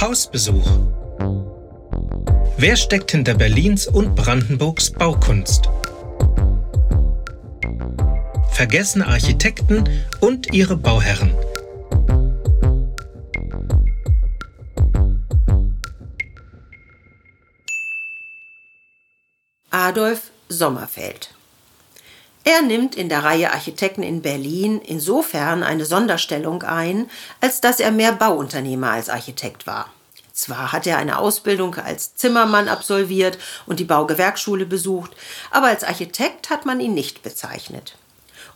Hausbesuch. Wer steckt hinter Berlins und Brandenburgs Baukunst? Vergessene Architekten und ihre Bauherren. Adolf Sommerfeld er nimmt in der Reihe Architekten in Berlin insofern eine Sonderstellung ein, als dass er mehr Bauunternehmer als Architekt war. Zwar hat er eine Ausbildung als Zimmermann absolviert und die Baugewerkschule besucht, aber als Architekt hat man ihn nicht bezeichnet.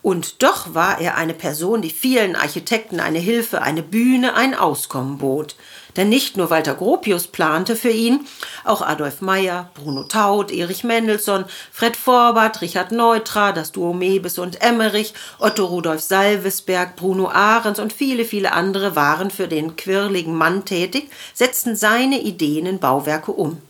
Und doch war er eine Person, die vielen Architekten eine Hilfe, eine Bühne, ein Auskommen bot. Denn nicht nur Walter Gropius plante für ihn, auch Adolf Meyer, Bruno Taut, Erich Mendelssohn, Fred Forbert, Richard Neutra, das Duo Mebes und Emmerich, Otto Rudolf Salvesberg, Bruno Ahrens und viele, viele andere waren für den quirligen Mann tätig, setzten seine Ideen in Bauwerke um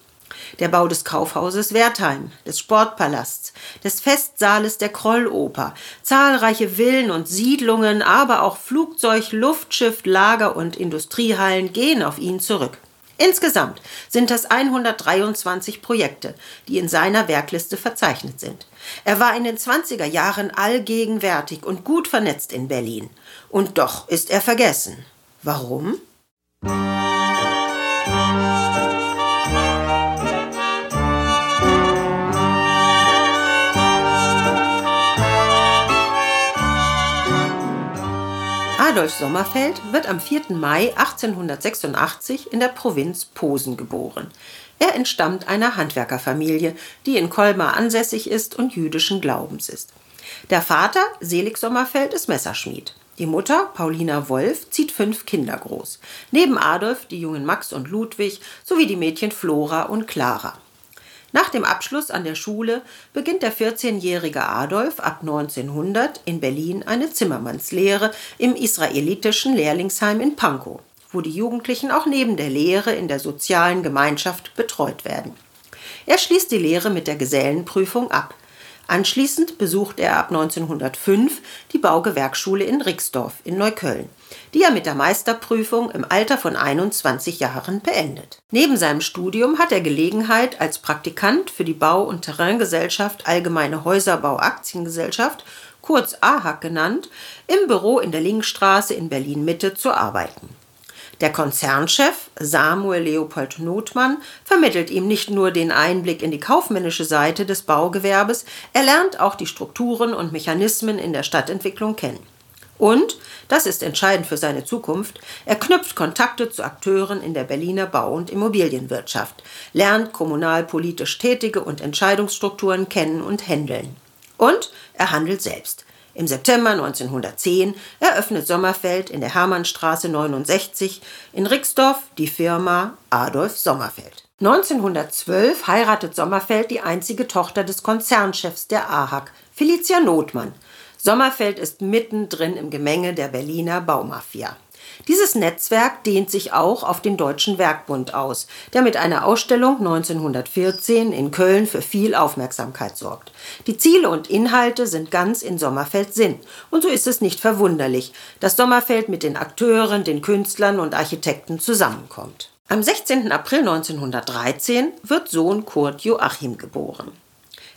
der Bau des Kaufhauses Wertheim, des Sportpalasts, des Festsaales der Krolloper, zahlreiche Villen und Siedlungen, aber auch Flugzeug, Luftschiff, Lager und Industriehallen gehen auf ihn zurück. Insgesamt sind das 123 Projekte, die in seiner Werkliste verzeichnet sind. Er war in den 20er Jahren allgegenwärtig und gut vernetzt in Berlin. Und doch ist er vergessen. Warum? Adolf Sommerfeld wird am 4. Mai 1886 in der Provinz Posen geboren. Er entstammt einer Handwerkerfamilie, die in Colmar ansässig ist und jüdischen Glaubens ist. Der Vater, Selig Sommerfeld, ist Messerschmied. Die Mutter, Paulina Wolf, zieht fünf Kinder groß. Neben Adolf die jungen Max und Ludwig sowie die Mädchen Flora und Clara. Nach dem Abschluss an der Schule beginnt der 14-jährige Adolf ab 1900 in Berlin eine Zimmermannslehre im israelitischen Lehrlingsheim in Pankow, wo die Jugendlichen auch neben der Lehre in der sozialen Gemeinschaft betreut werden. Er schließt die Lehre mit der Gesellenprüfung ab. Anschließend besucht er ab 1905 die Baugewerkschule in Rixdorf in Neukölln die er mit der Meisterprüfung im Alter von 21 Jahren beendet. Neben seinem Studium hat er Gelegenheit, als Praktikant für die Bau- und Terraingesellschaft Allgemeine Häuserbau Aktiengesellschaft, kurz AHAG genannt, im Büro in der Linkstraße in Berlin Mitte zu arbeiten. Der Konzernchef Samuel Leopold Notmann vermittelt ihm nicht nur den Einblick in die kaufmännische Seite des Baugewerbes, er lernt auch die Strukturen und Mechanismen in der Stadtentwicklung kennen. Und, das ist entscheidend für seine Zukunft, er knüpft Kontakte zu Akteuren in der Berliner Bau- und Immobilienwirtschaft, lernt kommunalpolitisch Tätige und Entscheidungsstrukturen kennen und handeln. Und er handelt selbst. Im September 1910 eröffnet Sommerfeld in der Hermannstraße 69 in Rixdorf die Firma Adolf Sommerfeld. 1912 heiratet Sommerfeld die einzige Tochter des Konzernchefs der AHAG, Felicia Notmann, Sommerfeld ist mittendrin im Gemenge der Berliner Baumafia. Dieses Netzwerk dehnt sich auch auf den Deutschen Werkbund aus, der mit einer Ausstellung 1914 in Köln für viel Aufmerksamkeit sorgt. Die Ziele und Inhalte sind ganz in Sommerfelds Sinn. Und so ist es nicht verwunderlich, dass Sommerfeld mit den Akteuren, den Künstlern und Architekten zusammenkommt. Am 16. April 1913 wird Sohn Kurt Joachim geboren.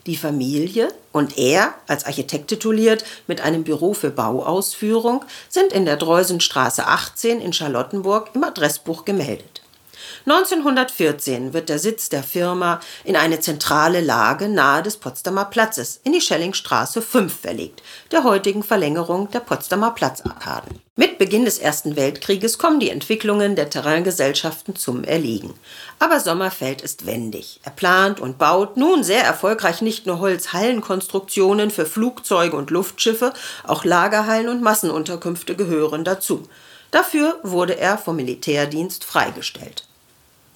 Die Familie und er, als Architekt tituliert, mit einem Büro für Bauausführung, sind in der Dreusenstraße 18 in Charlottenburg im Adressbuch gemeldet. 1914 wird der Sitz der Firma in eine zentrale Lage nahe des Potsdamer Platzes in die Schellingstraße 5 verlegt, der heutigen Verlängerung der Potsdamer Platzarkaden. Mit Beginn des Ersten Weltkrieges kommen die Entwicklungen der Terraingesellschaften zum Erliegen. Aber Sommerfeld ist wendig. Er plant und baut nun sehr erfolgreich nicht nur Holzhallenkonstruktionen für Flugzeuge und Luftschiffe, auch Lagerhallen und Massenunterkünfte gehören dazu. Dafür wurde er vom Militärdienst freigestellt.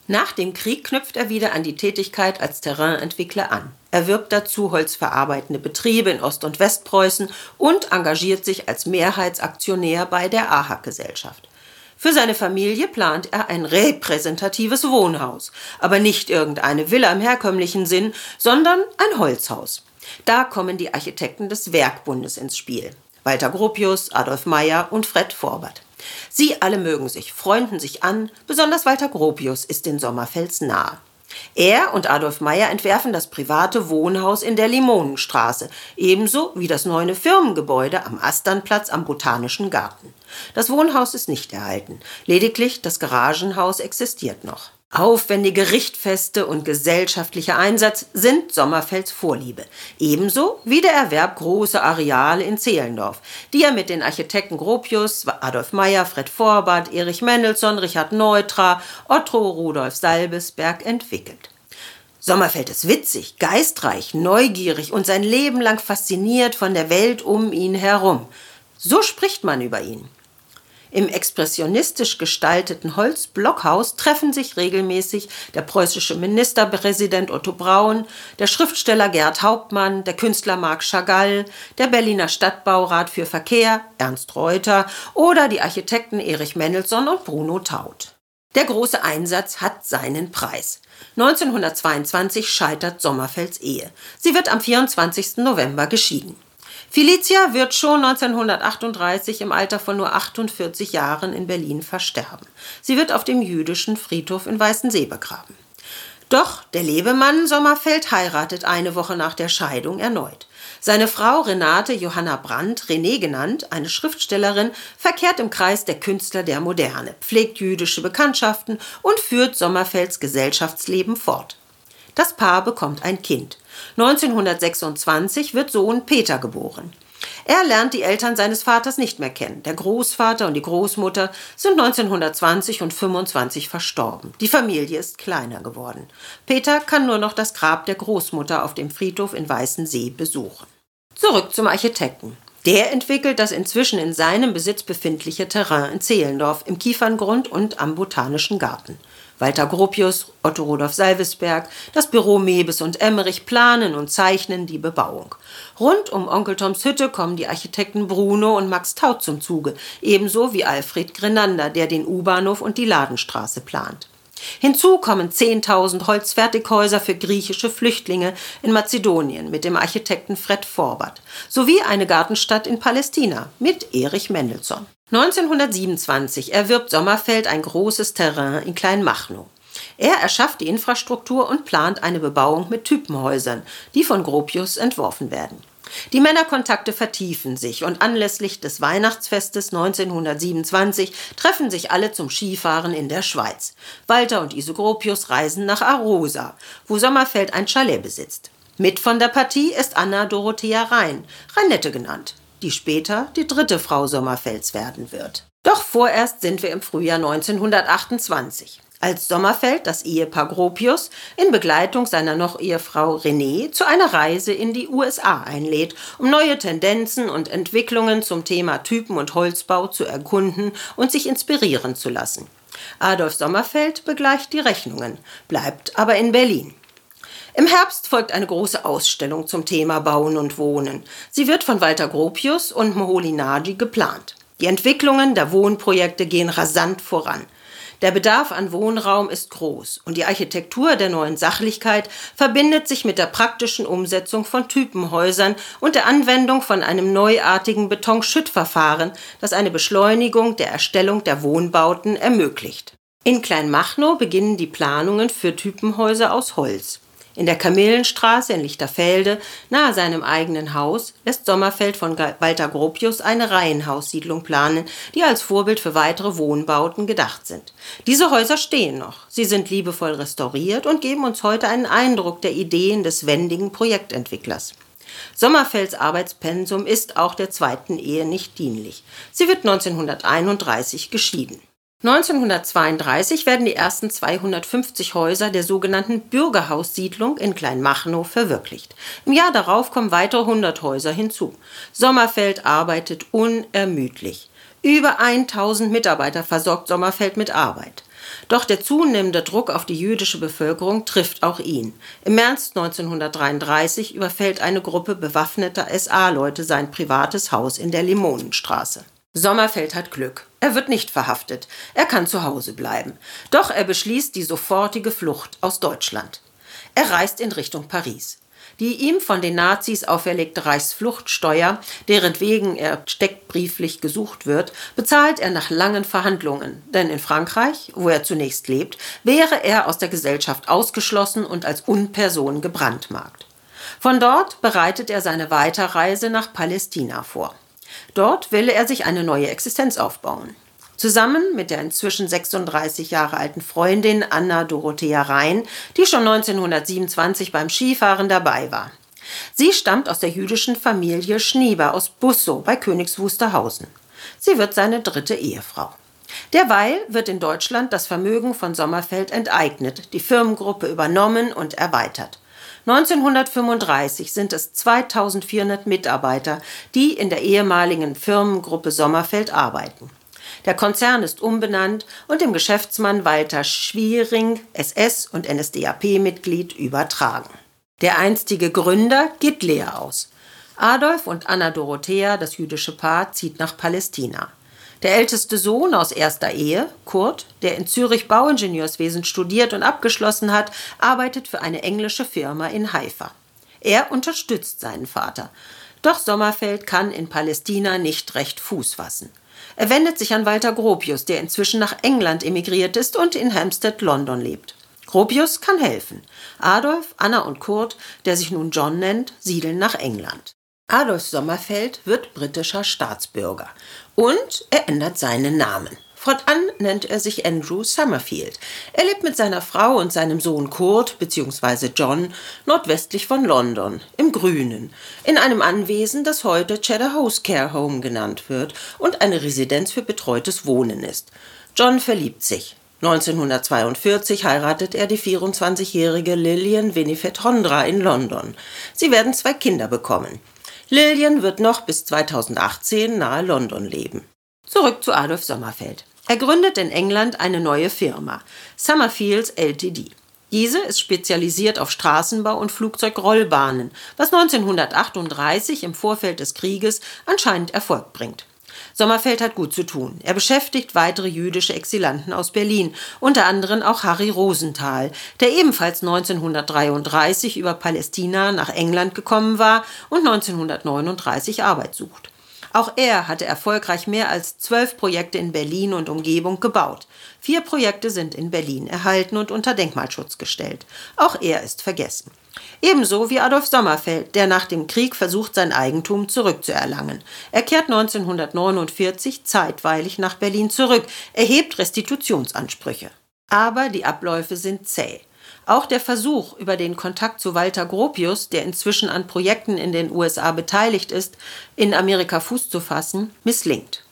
Nach dem Krieg knüpft er wieder an die Tätigkeit als Terrainentwickler an. Er wirbt dazu holzverarbeitende Betriebe in Ost- und Westpreußen und engagiert sich als Mehrheitsaktionär bei der AHAG-Gesellschaft. Für seine Familie plant er ein repräsentatives Wohnhaus, aber nicht irgendeine Villa im herkömmlichen Sinn, sondern ein Holzhaus. Da kommen die Architekten des Werkbundes ins Spiel. Walter Gropius, Adolf Meyer und Fred Forbert. Sie alle mögen sich, freunden sich an, besonders Walter Gropius ist den Sommerfels nahe. Er und Adolf Meyer entwerfen das private Wohnhaus in der Limonenstraße, ebenso wie das neue Firmengebäude am Asternplatz am Botanischen Garten. Das Wohnhaus ist nicht erhalten, lediglich das Garagenhaus existiert noch. Aufwendige Richtfeste und gesellschaftlicher Einsatz sind Sommerfelds Vorliebe, ebenso wie der Erwerb großer Areale in Zehlendorf, die er mit den Architekten Gropius, Adolf Meyer, Fred Vorbart, Erich Mendelssohn, Richard Neutra, Otto Rudolf Salbesberg entwickelt. Sommerfeld ist witzig, geistreich, neugierig und sein Leben lang fasziniert von der Welt um ihn herum. So spricht man über ihn. Im expressionistisch gestalteten Holzblockhaus treffen sich regelmäßig der preußische Ministerpräsident Otto Braun, der Schriftsteller Gerd Hauptmann, der Künstler Marc Chagall, der Berliner Stadtbaurat für Verkehr Ernst Reuter oder die Architekten Erich Mendelssohn und Bruno Taut. Der große Einsatz hat seinen Preis. 1922 scheitert Sommerfelds Ehe. Sie wird am 24. November geschieden. Felicia wird schon 1938 im Alter von nur 48 Jahren in Berlin versterben. Sie wird auf dem jüdischen Friedhof in Weißensee begraben. Doch der Lebemann Sommerfeld heiratet eine Woche nach der Scheidung erneut. Seine Frau Renate Johanna Brandt, René genannt, eine Schriftstellerin, verkehrt im Kreis der Künstler der Moderne, pflegt jüdische Bekanntschaften und führt Sommerfelds Gesellschaftsleben fort. Das Paar bekommt ein Kind. 1926 wird Sohn Peter geboren. Er lernt die Eltern seines Vaters nicht mehr kennen. Der Großvater und die Großmutter sind 1920 und 25 verstorben. Die Familie ist kleiner geworden. Peter kann nur noch das Grab der Großmutter auf dem Friedhof in Weißensee besuchen. Zurück zum Architekten. Der entwickelt das inzwischen in seinem Besitz befindliche Terrain in Zehlendorf im Kieferngrund und am Botanischen Garten. Walter Gropius, Otto Rudolf Salvesberg, das Büro Mebes und Emmerich planen und zeichnen die Bebauung. Rund um Onkel Toms Hütte kommen die Architekten Bruno und Max Taut zum Zuge, ebenso wie Alfred Grenander, der den U-Bahnhof und die Ladenstraße plant. Hinzu kommen 10.000 Holzfertighäuser für griechische Flüchtlinge in Mazedonien mit dem Architekten Fred Forbert sowie eine Gartenstadt in Palästina mit Erich Mendelssohn. 1927 erwirbt Sommerfeld ein großes Terrain in Kleinmachnow. Er erschafft die Infrastruktur und plant eine Bebauung mit Typenhäusern, die von Gropius entworfen werden. Die Männerkontakte vertiefen sich und anlässlich des Weihnachtsfestes 1927 treffen sich alle zum Skifahren in der Schweiz. Walter und Ise Gropius reisen nach Arosa, wo Sommerfeld ein Chalet besitzt. Mit von der Partie ist Anna Dorothea Rhein, Reinette genannt die später die dritte Frau Sommerfelds werden wird. Doch vorerst sind wir im Frühjahr 1928 als Sommerfeld das Ehepaar Gropius in Begleitung seiner noch Ehefrau Renée zu einer Reise in die USA einlädt, um neue Tendenzen und Entwicklungen zum Thema Typen- und Holzbau zu erkunden und sich inspirieren zu lassen. Adolf Sommerfeld begleicht die Rechnungen, bleibt aber in Berlin. Im Herbst folgt eine große Ausstellung zum Thema Bauen und Wohnen. Sie wird von Walter Gropius und Moholy-Nagy geplant. Die Entwicklungen der Wohnprojekte gehen rasant voran. Der Bedarf an Wohnraum ist groß und die Architektur der neuen Sachlichkeit verbindet sich mit der praktischen Umsetzung von Typenhäusern und der Anwendung von einem neuartigen Betonschüttverfahren, das eine Beschleunigung der Erstellung der Wohnbauten ermöglicht. In Kleinmachnow beginnen die Planungen für Typenhäuser aus Holz. In der Kamillenstraße in Lichterfelde, nahe seinem eigenen Haus, lässt Sommerfeld von Walter Gropius eine Reihenhaussiedlung planen, die als Vorbild für weitere Wohnbauten gedacht sind. Diese Häuser stehen noch. Sie sind liebevoll restauriert und geben uns heute einen Eindruck der Ideen des wendigen Projektentwicklers. Sommerfelds Arbeitspensum ist auch der zweiten Ehe nicht dienlich. Sie wird 1931 geschieden. 1932 werden die ersten 250 Häuser der sogenannten Bürgerhaussiedlung in Kleinmachnow verwirklicht. Im Jahr darauf kommen weitere 100 Häuser hinzu. Sommerfeld arbeitet unermüdlich. Über 1000 Mitarbeiter versorgt Sommerfeld mit Arbeit. Doch der zunehmende Druck auf die jüdische Bevölkerung trifft auch ihn. Im März 1933 überfällt eine Gruppe bewaffneter SA-Leute sein privates Haus in der Limonenstraße. Sommerfeld hat Glück. Er wird nicht verhaftet. Er kann zu Hause bleiben. Doch er beschließt die sofortige Flucht aus Deutschland. Er reist in Richtung Paris. Die ihm von den Nazis auferlegte Reichsfluchtsteuer, deren wegen er steckbrieflich gesucht wird, bezahlt er nach langen Verhandlungen. Denn in Frankreich, wo er zunächst lebt, wäre er aus der Gesellschaft ausgeschlossen und als Unperson gebrandmarkt. Von dort bereitet er seine Weiterreise nach Palästina vor. Dort will er sich eine neue Existenz aufbauen. Zusammen mit der inzwischen 36 Jahre alten Freundin Anna Dorothea Rhein, die schon 1927 beim Skifahren dabei war. Sie stammt aus der jüdischen Familie Schnieber aus Bussow bei Königs Wusterhausen. Sie wird seine dritte Ehefrau. Derweil wird in Deutschland das Vermögen von Sommerfeld enteignet, die Firmengruppe übernommen und erweitert. 1935 sind es 2400 Mitarbeiter, die in der ehemaligen Firmengruppe Sommerfeld arbeiten. Der Konzern ist umbenannt und dem Geschäftsmann Walter Schwiering, SS- und NSDAP-Mitglied, übertragen. Der einstige Gründer geht leer aus. Adolf und Anna Dorothea, das jüdische Paar, zieht nach Palästina. Der älteste Sohn aus erster Ehe, Kurt, der in Zürich Bauingenieurswesen studiert und abgeschlossen hat, arbeitet für eine englische Firma in Haifa. Er unterstützt seinen Vater. Doch Sommerfeld kann in Palästina nicht recht Fuß fassen. Er wendet sich an Walter Gropius, der inzwischen nach England emigriert ist und in Hampstead, London lebt. Gropius kann helfen. Adolf, Anna und Kurt, der sich nun John nennt, siedeln nach England. Adolf Sommerfeld wird britischer Staatsbürger und er ändert seinen Namen. Fortan nennt er sich Andrew Summerfield. Er lebt mit seiner Frau und seinem Sohn Kurt bzw. John nordwestlich von London, im Grünen, in einem Anwesen, das heute Cheddar House Care Home genannt wird und eine Residenz für betreutes Wohnen ist. John verliebt sich. 1942 heiratet er die 24-jährige Lillian Winifred Hondra in London. Sie werden zwei Kinder bekommen. Lillian wird noch bis 2018 nahe London leben. Zurück zu Adolf Sommerfeld. Er gründet in England eine neue Firma, Summerfields Ltd. Diese ist spezialisiert auf Straßenbau und Flugzeugrollbahnen, was 1938 im Vorfeld des Krieges anscheinend Erfolg bringt. Sommerfeld hat gut zu tun. Er beschäftigt weitere jüdische Exilanten aus Berlin, unter anderem auch Harry Rosenthal, der ebenfalls 1933 über Palästina nach England gekommen war und 1939 Arbeit sucht. Auch er hatte erfolgreich mehr als zwölf Projekte in Berlin und Umgebung gebaut. Vier Projekte sind in Berlin erhalten und unter Denkmalschutz gestellt. Auch er ist vergessen. Ebenso wie Adolf Sommerfeld, der nach dem Krieg versucht, sein Eigentum zurückzuerlangen. Er kehrt 1949 zeitweilig nach Berlin zurück, erhebt Restitutionsansprüche. Aber die Abläufe sind zäh. Auch der Versuch, über den Kontakt zu Walter Gropius, der inzwischen an Projekten in den USA beteiligt ist, in Amerika Fuß zu fassen, misslingt.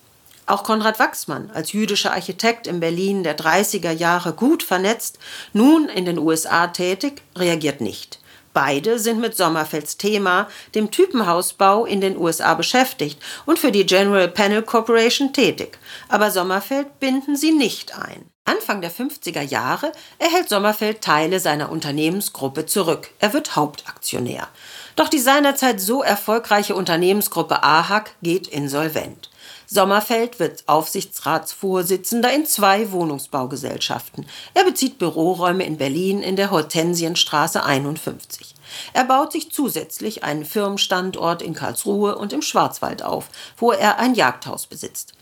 Auch Konrad Wachsmann, als jüdischer Architekt in Berlin der 30er Jahre gut vernetzt, nun in den USA tätig, reagiert nicht. Beide sind mit Sommerfelds Thema, dem Typenhausbau in den USA beschäftigt und für die General Panel Corporation tätig. Aber Sommerfeld binden sie nicht ein. Anfang der 50er Jahre erhält Sommerfeld Teile seiner Unternehmensgruppe zurück. Er wird Hauptaktionär. Doch die seinerzeit so erfolgreiche Unternehmensgruppe AHAC geht insolvent. Sommerfeld wird Aufsichtsratsvorsitzender in zwei Wohnungsbaugesellschaften. Er bezieht Büroräume in Berlin in der Hortensienstraße 51. Er baut sich zusätzlich einen Firmenstandort in Karlsruhe und im Schwarzwald auf, wo er ein Jagdhaus besitzt.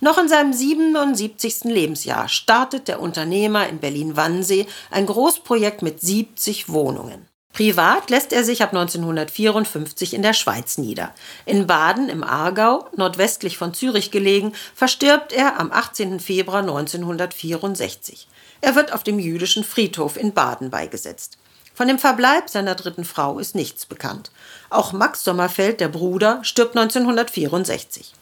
Noch in seinem 77. Lebensjahr startet der Unternehmer in Berlin-Wannsee ein Großprojekt mit 70 Wohnungen. Privat lässt er sich ab 1954 in der Schweiz nieder. In Baden im Aargau, nordwestlich von Zürich gelegen, verstirbt er am 18. Februar 1964. Er wird auf dem jüdischen Friedhof in Baden beigesetzt. Von dem Verbleib seiner dritten Frau ist nichts bekannt. Auch Max Sommerfeld, der Bruder, stirbt 1964.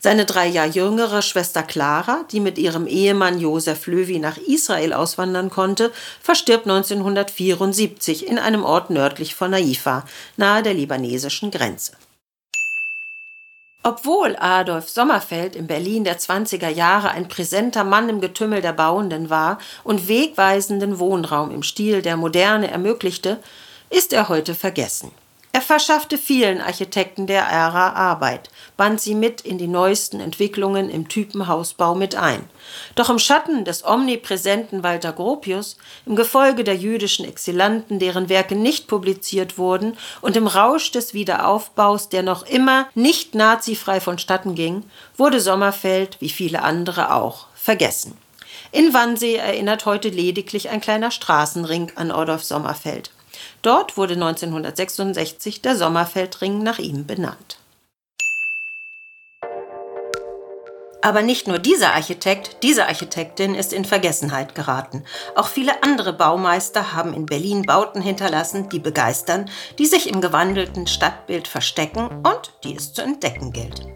Seine drei Jahre jüngere Schwester Clara, die mit ihrem Ehemann Josef Löwy nach Israel auswandern konnte, verstirbt 1974 in einem Ort nördlich von Haifa, nahe der libanesischen Grenze. Obwohl Adolf Sommerfeld in Berlin der 20er Jahre ein präsenter Mann im Getümmel der Bauenden war und wegweisenden Wohnraum im Stil der Moderne ermöglichte, ist er heute vergessen. Er verschaffte vielen Architekten der Ära Arbeit, band sie mit in die neuesten Entwicklungen im Typenhausbau mit ein. Doch im Schatten des omnipräsenten Walter Gropius, im Gefolge der jüdischen Exilanten, deren Werke nicht publiziert wurden, und im Rausch des Wiederaufbaus, der noch immer nicht nazifrei vonstatten ging, wurde Sommerfeld, wie viele andere auch, vergessen. In Wannsee erinnert heute lediglich ein kleiner Straßenring an Adolf Sommerfeld. Dort wurde 1966 der Sommerfeldring nach ihm benannt. Aber nicht nur dieser Architekt, diese Architektin ist in Vergessenheit geraten. Auch viele andere Baumeister haben in Berlin Bauten hinterlassen, die begeistern, die sich im gewandelten Stadtbild verstecken und die es zu entdecken gilt.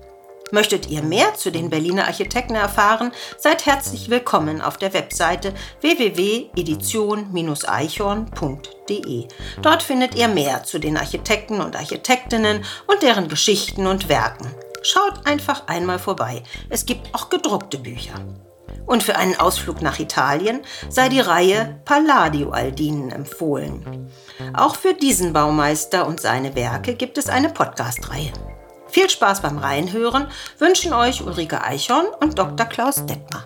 Möchtet ihr mehr zu den Berliner Architekten erfahren? Seid herzlich willkommen auf der Webseite www.edition-eichhorn.de. Dort findet ihr mehr zu den Architekten und Architektinnen und deren Geschichten und Werken. Schaut einfach einmal vorbei. Es gibt auch gedruckte Bücher. Und für einen Ausflug nach Italien sei die Reihe Palladio Aldinen empfohlen. Auch für diesen Baumeister und seine Werke gibt es eine Podcast-Reihe. Viel Spaß beim Reinhören wünschen euch Ulrike Eichhorn und Dr. Klaus Detmer.